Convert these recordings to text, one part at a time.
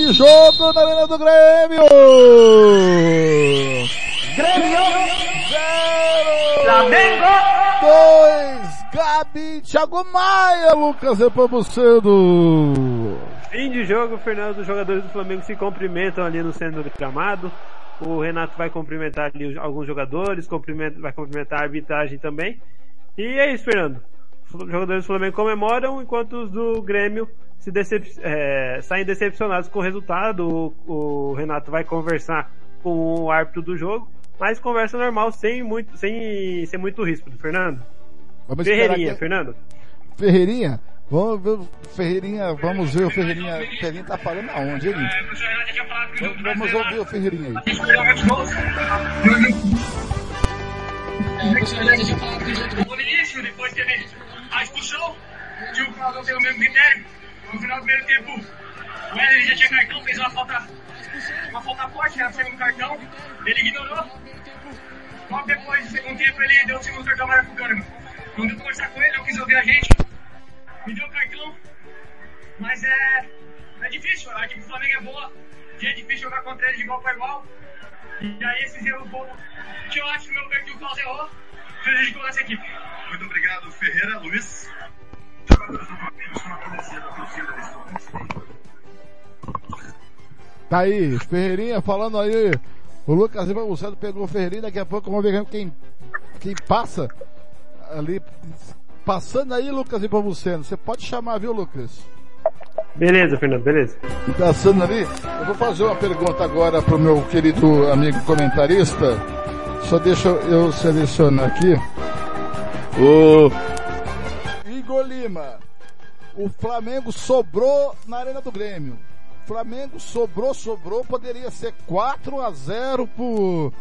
de jogo na Arena do Grêmio! Grêmio! Zero! Flamengo! Dois! Gabi, Thiago Maia, Lucas Repabucedo! Fim de jogo, Fernando, os jogadores do Flamengo se cumprimentam ali no centro do gramado. O Renato vai cumprimentar ali alguns jogadores, vai cumprimentar a arbitragem também. E é isso, Fernando. Os jogadores do Flamengo comemoram, enquanto os do Grêmio se decep é, saem decepcionados com o resultado. O, o, Renato vai conversar com o árbitro do jogo, mas conversa normal, sem muito, sem ser muito ríspido, Fernando. Vamos Ferreirinha, que... Fernando. Ferreirinha? Vamos ver o Ferreirinha, vamos ver o Ferreirinha. O Ferreirinha tá falando aonde, ele? Vamos ouvir o Ferreirinha aí. Início, depois teve a expulsão, tinha o Claudão teve o mesmo critério. No final do primeiro tempo, o Wesley já tinha cartão, fez uma falta, uma falta forte, era o segundo cartão, ele ignorou. Logo depois do segundo tempo, ele deu o segundo cartão amarelo pro Kahneman. Não deu conversar com ele, não quis ouvir a gente me deu cartão, mas é, é difícil, a equipe do Flamengo é boa, e é difícil jogar contra ele de igual para igual. E aí esses erros bobos que eu acho que o meu perfil Klaus errou, prejudicou essa equipe. Muito obrigado, Ferreira, Luiz. Tá aí, Ferreirinha falando aí. O Lucas Lima Bucedo pegou o Ferreirinha, daqui a pouco vamos ver quem, quem passa ali Passando aí, Lucas Ipamuceno, você pode chamar, viu, Lucas? Beleza, Fernando, beleza. Passando ali, eu vou fazer uma pergunta agora pro meu querido amigo comentarista. Só deixa eu selecionar aqui. O Igor Lima. O Flamengo sobrou na Arena do Grêmio. Flamengo sobrou, sobrou, poderia ser 4 a 0 pro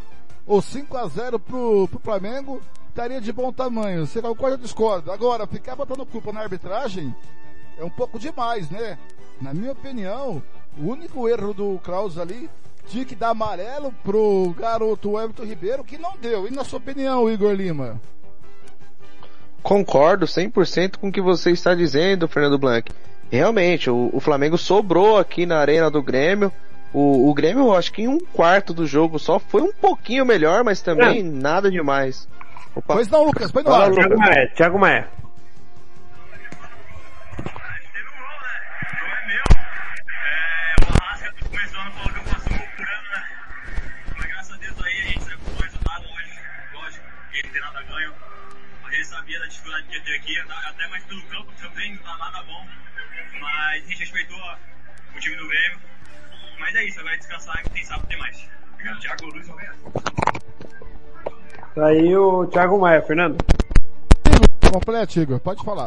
ou 5 a 0 pro, pro Flamengo estaria de bom tamanho. Você concorda ou discorda? Agora, ficar botando culpa na arbitragem é um pouco demais, né? Na minha opinião, o único erro do Kraus ali tinha que dar amarelo pro garoto Everton Ribeiro, que não deu. E na sua opinião, Igor Lima? Concordo 100% com o que você está dizendo, Fernando Blanc. Realmente, o, o Flamengo sobrou aqui na arena do Grêmio. O, o Grêmio, acho que em um quarto do jogo só foi um pouquinho melhor, mas também é. nada demais. Opa. Pois não, Lucas, pois não. Fala, Thiago Maé, Thiago Maé. Sabia da dificuldade que ia ter aqui, até mais pelo campo também não tá nada bom. Mas a gente respeitou o time do Grêmio. Mas é isso, vai descansar e quem sabe tem mais. Obrigado, Thiago Luiz Tá aí o Thiago Maia, Fernando. Completo, Igor, pode falar.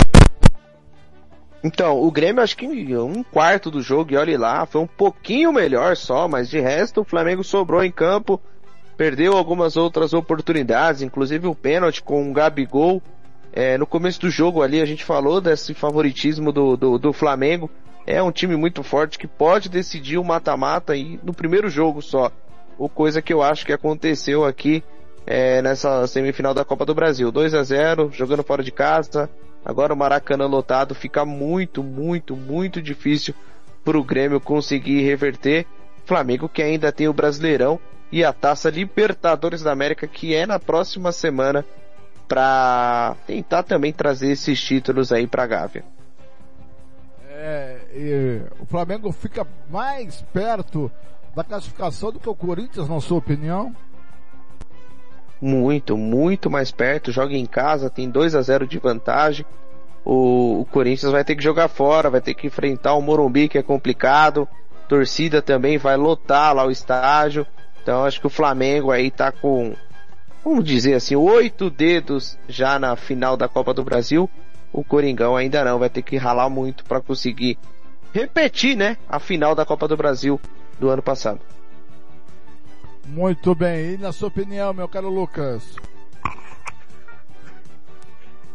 Então, o Grêmio acho que um quarto do jogo, e olhe lá, foi um pouquinho melhor só, mas de resto o Flamengo sobrou em campo, perdeu algumas outras oportunidades, inclusive o pênalti com o Gabigol. É, no começo do jogo ali a gente falou desse favoritismo do, do, do Flamengo. É um time muito forte que pode decidir o mata-mata e no primeiro jogo só. O coisa que eu acho que aconteceu aqui é, nessa semifinal da Copa do Brasil. 2 a 0 jogando fora de casa. Agora o Maracanã lotado fica muito, muito, muito difícil para o Grêmio conseguir reverter. Flamengo que ainda tem o Brasileirão e a Taça Libertadores da América que é na próxima semana para tentar também trazer esses títulos aí para Gávea. É, o Flamengo fica mais perto da classificação do que o Corinthians, na sua opinião? muito, muito mais perto, joga em casa, tem 2 a 0 de vantagem. O, o, Corinthians vai ter que jogar fora, vai ter que enfrentar o Morumbi, que é complicado. Torcida também vai lotar lá o estádio. Então acho que o Flamengo aí tá com, vamos dizer assim, oito dedos já na final da Copa do Brasil. O Coringão ainda não, vai ter que ralar muito para conseguir repetir, né, a final da Copa do Brasil do ano passado. Muito bem. E na sua opinião, meu caro Lucas?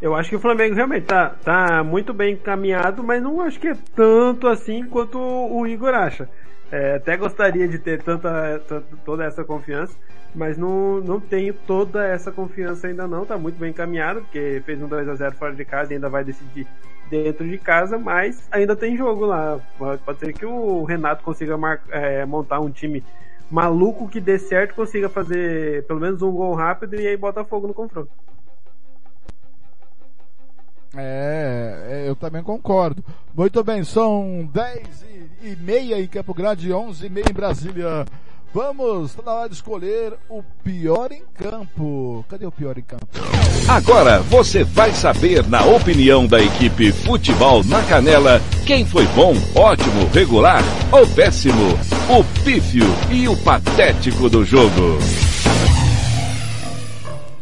Eu acho que o Flamengo realmente tá, tá muito bem encaminhado, mas não acho que é tanto assim quanto o Igor acha. É, até gostaria de ter tanta, toda essa confiança, mas não, não tenho toda essa confiança ainda não. Tá muito bem encaminhado, porque fez um 2 a 0 fora de casa e ainda vai decidir dentro de casa, mas ainda tem jogo lá. Pode ser que o Renato consiga mar, é, montar um time maluco que dê certo, consiga fazer pelo menos um gol rápido e aí bota fogo no confronto. É, é eu também concordo. Muito bem, são 10 e, e meia em Campo Grande, 11 e meia em Brasília. Vamos, tá na hora de escolher o pior em campo. Cadê o pior em campo? Agora você vai saber, na opinião da equipe Futebol na Canela, quem foi bom, ótimo, regular ou péssimo, o pífio e o patético do jogo.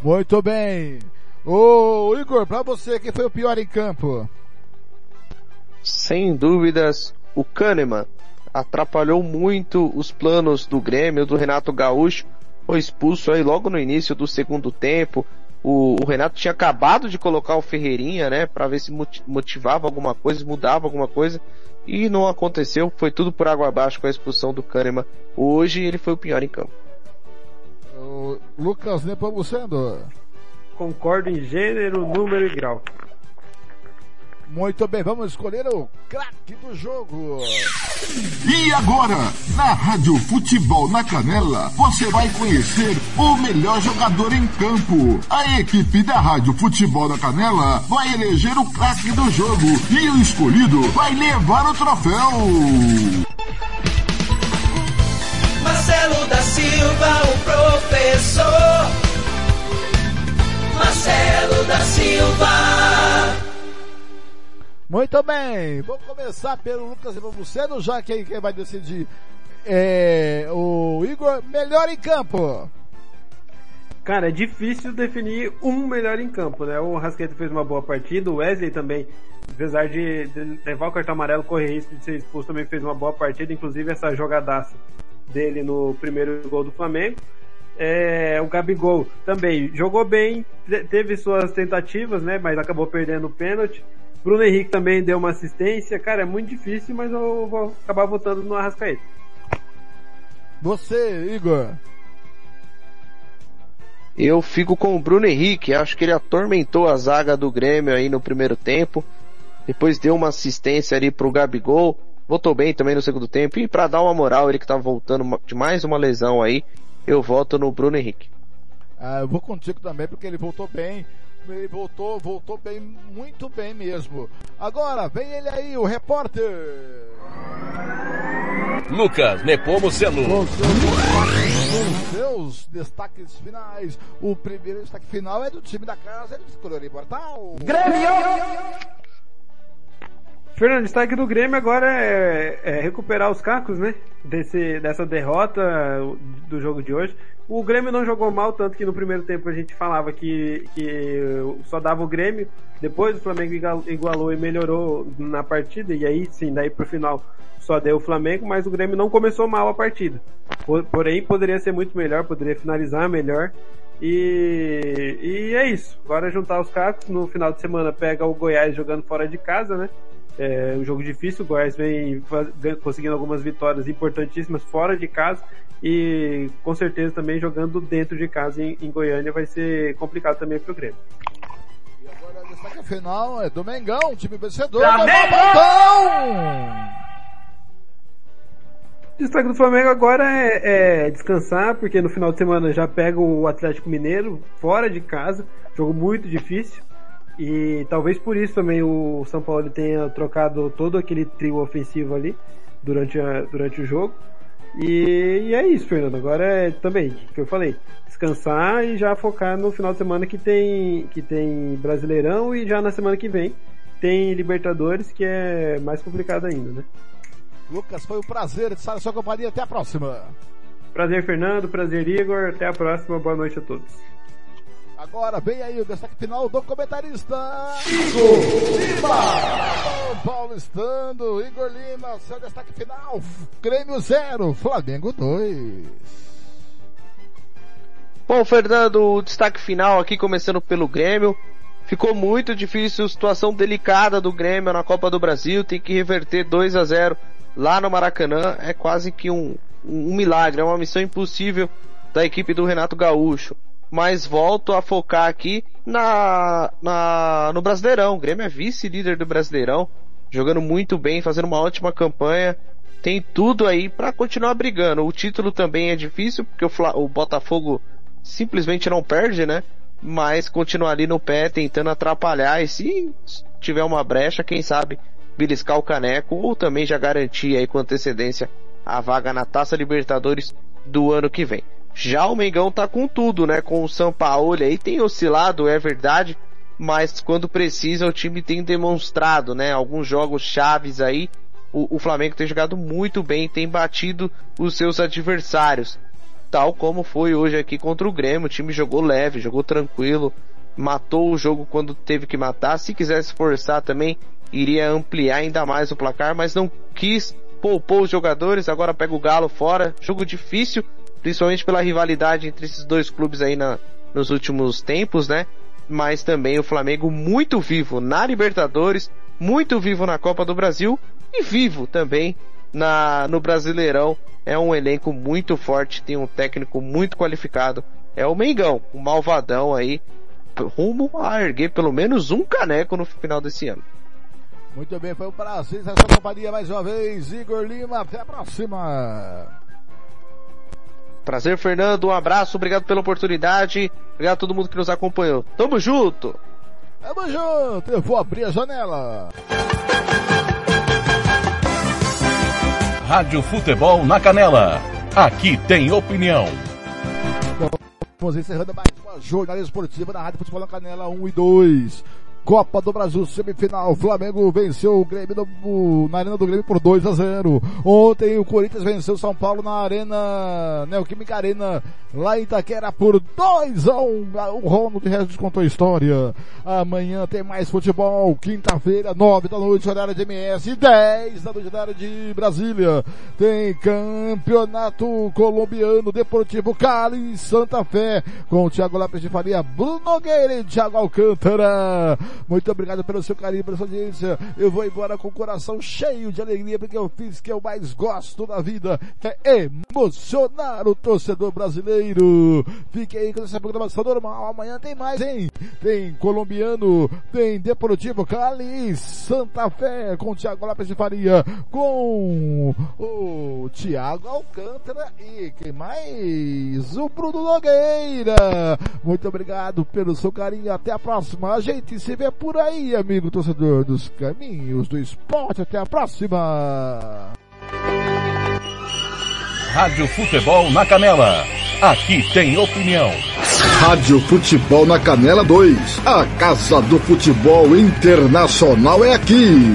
Muito bem. Ô Igor, pra você, quem foi o pior em campo? Sem dúvidas, o Kahneman atrapalhou muito os planos do Grêmio, do Renato Gaúcho, foi expulso aí logo no início do segundo tempo. O, o Renato tinha acabado de colocar o Ferreirinha, né, para ver se motivava alguma coisa, mudava alguma coisa, e não aconteceu, foi tudo por água abaixo com a expulsão do Kahneman. Hoje ele foi o pior em campo. O Lucas Nepomuceno. Concordo em gênero, número e grau. Muito bem, vamos escolher o craque do jogo. E agora, na Rádio Futebol na Canela, você vai conhecer o melhor jogador em campo. A equipe da Rádio Futebol na Canela vai eleger o craque do jogo e o escolhido vai levar o troféu. Marcelo da Silva, o professor. Marcelo da Silva. Muito bem, vamos começar pelo Lucas Nepomuceno, já que quem vai decidir é o Igor, melhor em campo. Cara, é difícil definir um melhor em campo, né? O Rasqueta fez uma boa partida, o Wesley também, apesar de, levar o cartão amarelo, correr risco de ser expulso, também fez uma boa partida, inclusive essa jogadaça dele no primeiro gol do Flamengo. É, o Gabigol também jogou bem, teve suas tentativas, né? Mas acabou perdendo o pênalti. Bruno Henrique também deu uma assistência. Cara, é muito difícil, mas eu vou acabar votando no Arrascaeta. Você, Igor. Eu fico com o Bruno Henrique. Acho que ele atormentou a zaga do Grêmio aí no primeiro tempo. Depois deu uma assistência ali pro Gabigol. Voltou bem também no segundo tempo. E para dar uma moral, ele que tá voltando de mais uma lesão aí, eu voto no Bruno Henrique. Ah, eu vou contigo também porque ele voltou bem ele voltou, voltou bem, muito bem mesmo. Agora, vem ele aí, o repórter. Lucas Nepomuceno. Com seus, seus destaques finais. O primeiro destaque final é do time da casa, do Colorido Portal. Grêmio! Fernando, destaque do Grêmio agora é, é, recuperar os cacos, né? Desse, dessa derrota do jogo de hoje. O Grêmio não jogou mal, tanto que no primeiro tempo a gente falava que, que só dava o Grêmio. Depois o Flamengo igualou e melhorou na partida, e aí sim, daí pro final só deu o Flamengo, mas o Grêmio não começou mal a partida. Porém, poderia ser muito melhor, poderia finalizar melhor. E, e é isso. Agora juntar os cacos. No final de semana pega o Goiás jogando fora de casa, né? É um jogo difícil, o Goiás vem conseguindo algumas vitórias importantíssimas fora de casa e com certeza também jogando dentro de casa em, em Goiânia vai ser complicado também pro Grêmio. E agora o destaque final é do Mengão, time vencedor. Flamengo! Destaque do Flamengo agora é, é, descansar, porque no final de semana já pega o Atlético Mineiro fora de casa, jogo muito difícil. E talvez por isso também o São Paulo tenha trocado todo aquele trio ofensivo ali durante, a, durante o jogo. E, e, é isso, Fernando. Agora é também, que eu falei, descansar e já focar no final de semana que tem, que tem Brasileirão e já na semana que vem tem Libertadores, que é mais complicado ainda, né? Lucas, foi um prazer estar na sua companhia. Até a próxima. Prazer, Fernando. Prazer, Igor. Até a próxima. Boa noite a todos. Agora vem aí o destaque final do comentarista Igor Lima. Paulo Estando, Igor Lima, seu destaque final. Grêmio 0, Flamengo 2. Bom, Fernando, o destaque final aqui começando pelo Grêmio. Ficou muito difícil, situação delicada do Grêmio na Copa do Brasil, tem que reverter 2 a 0 lá no Maracanã. É quase que um, um milagre, é uma missão impossível da equipe do Renato Gaúcho mas volto a focar aqui na, na no Brasileirão. O Grêmio é vice-líder do Brasileirão, jogando muito bem, fazendo uma ótima campanha. Tem tudo aí para continuar brigando. O título também é difícil, porque o, Fla, o Botafogo simplesmente não perde, né? Mas continua ali no pé, tentando atrapalhar. E se tiver uma brecha, quem sabe beliscar o caneco ou também já garantir aí com antecedência a vaga na Taça Libertadores do ano que vem. Já o Mengão tá com tudo, né? Com o São Paulo aí tem oscilado, é verdade, mas quando precisa o time tem demonstrado, né? Alguns jogos chaves aí, o, o Flamengo tem jogado muito bem, tem batido os seus adversários. Tal como foi hoje aqui contra o Grêmio, o time jogou leve, jogou tranquilo, matou o jogo quando teve que matar. Se quisesse forçar também, iria ampliar ainda mais o placar, mas não quis, poupou os jogadores, agora pega o Galo fora. Jogo difícil, principalmente pela rivalidade entre esses dois clubes aí na, nos últimos tempos, né? Mas também o Flamengo muito vivo na Libertadores, muito vivo na Copa do Brasil e vivo também na, no Brasileirão. É um elenco muito forte, tem um técnico muito qualificado. É o Mengão, o malvadão aí, rumo a erguer pelo menos um caneco no final desse ano. Muito bem, foi um prazer essa companhia mais uma vez. Igor Lima, até a próxima. Prazer, Fernando. Um abraço, obrigado pela oportunidade. Obrigado a todo mundo que nos acompanhou. Tamo junto! Tamo junto! Eu vou abrir a janela. Rádio Futebol na Canela. Aqui tem opinião. Vamos encerrando mais uma jornada esportiva na Rádio Futebol na Canela 1 e 2. Copa do Brasil semifinal. Flamengo venceu o Grêmio na Arena do Grêmio por 2 a 0. Ontem o Corinthians venceu o São Paulo na Arena, Neoquímica Arena, lá em Itaquera por 2 a 1. O Ronald Regis contou a história. Amanhã tem mais futebol. Quinta-feira, 9 da noite, horário de MS, 10 da noite, horário de Brasília. Tem campeonato colombiano, Deportivo Cali, Santa Fé, com o Thiago Lopes de Faria, Bruno Nogueira e Thiago Alcântara. Muito obrigado pelo seu carinho, pela sua audiência. Eu vou embora com o coração cheio de alegria porque eu fiz o que eu mais gosto da vida, que é emocionar o torcedor brasileiro. Fique aí com essa programação normal. Amanhã tem mais, hein? Tem colombiano, tem Deportivo Cali, Santa Fé com o Thiago Lopes de Faria, com o Thiago Alcântara e quem mais? O Bruno Nogueira. Muito obrigado pelo seu carinho. Até a próxima. A gente se vê por aí, amigo torcedor dos caminhos do esporte. Até a próxima. Rádio Futebol na Canela. Aqui tem opinião. Rádio Futebol na Canela 2. A Casa do Futebol Internacional é aqui.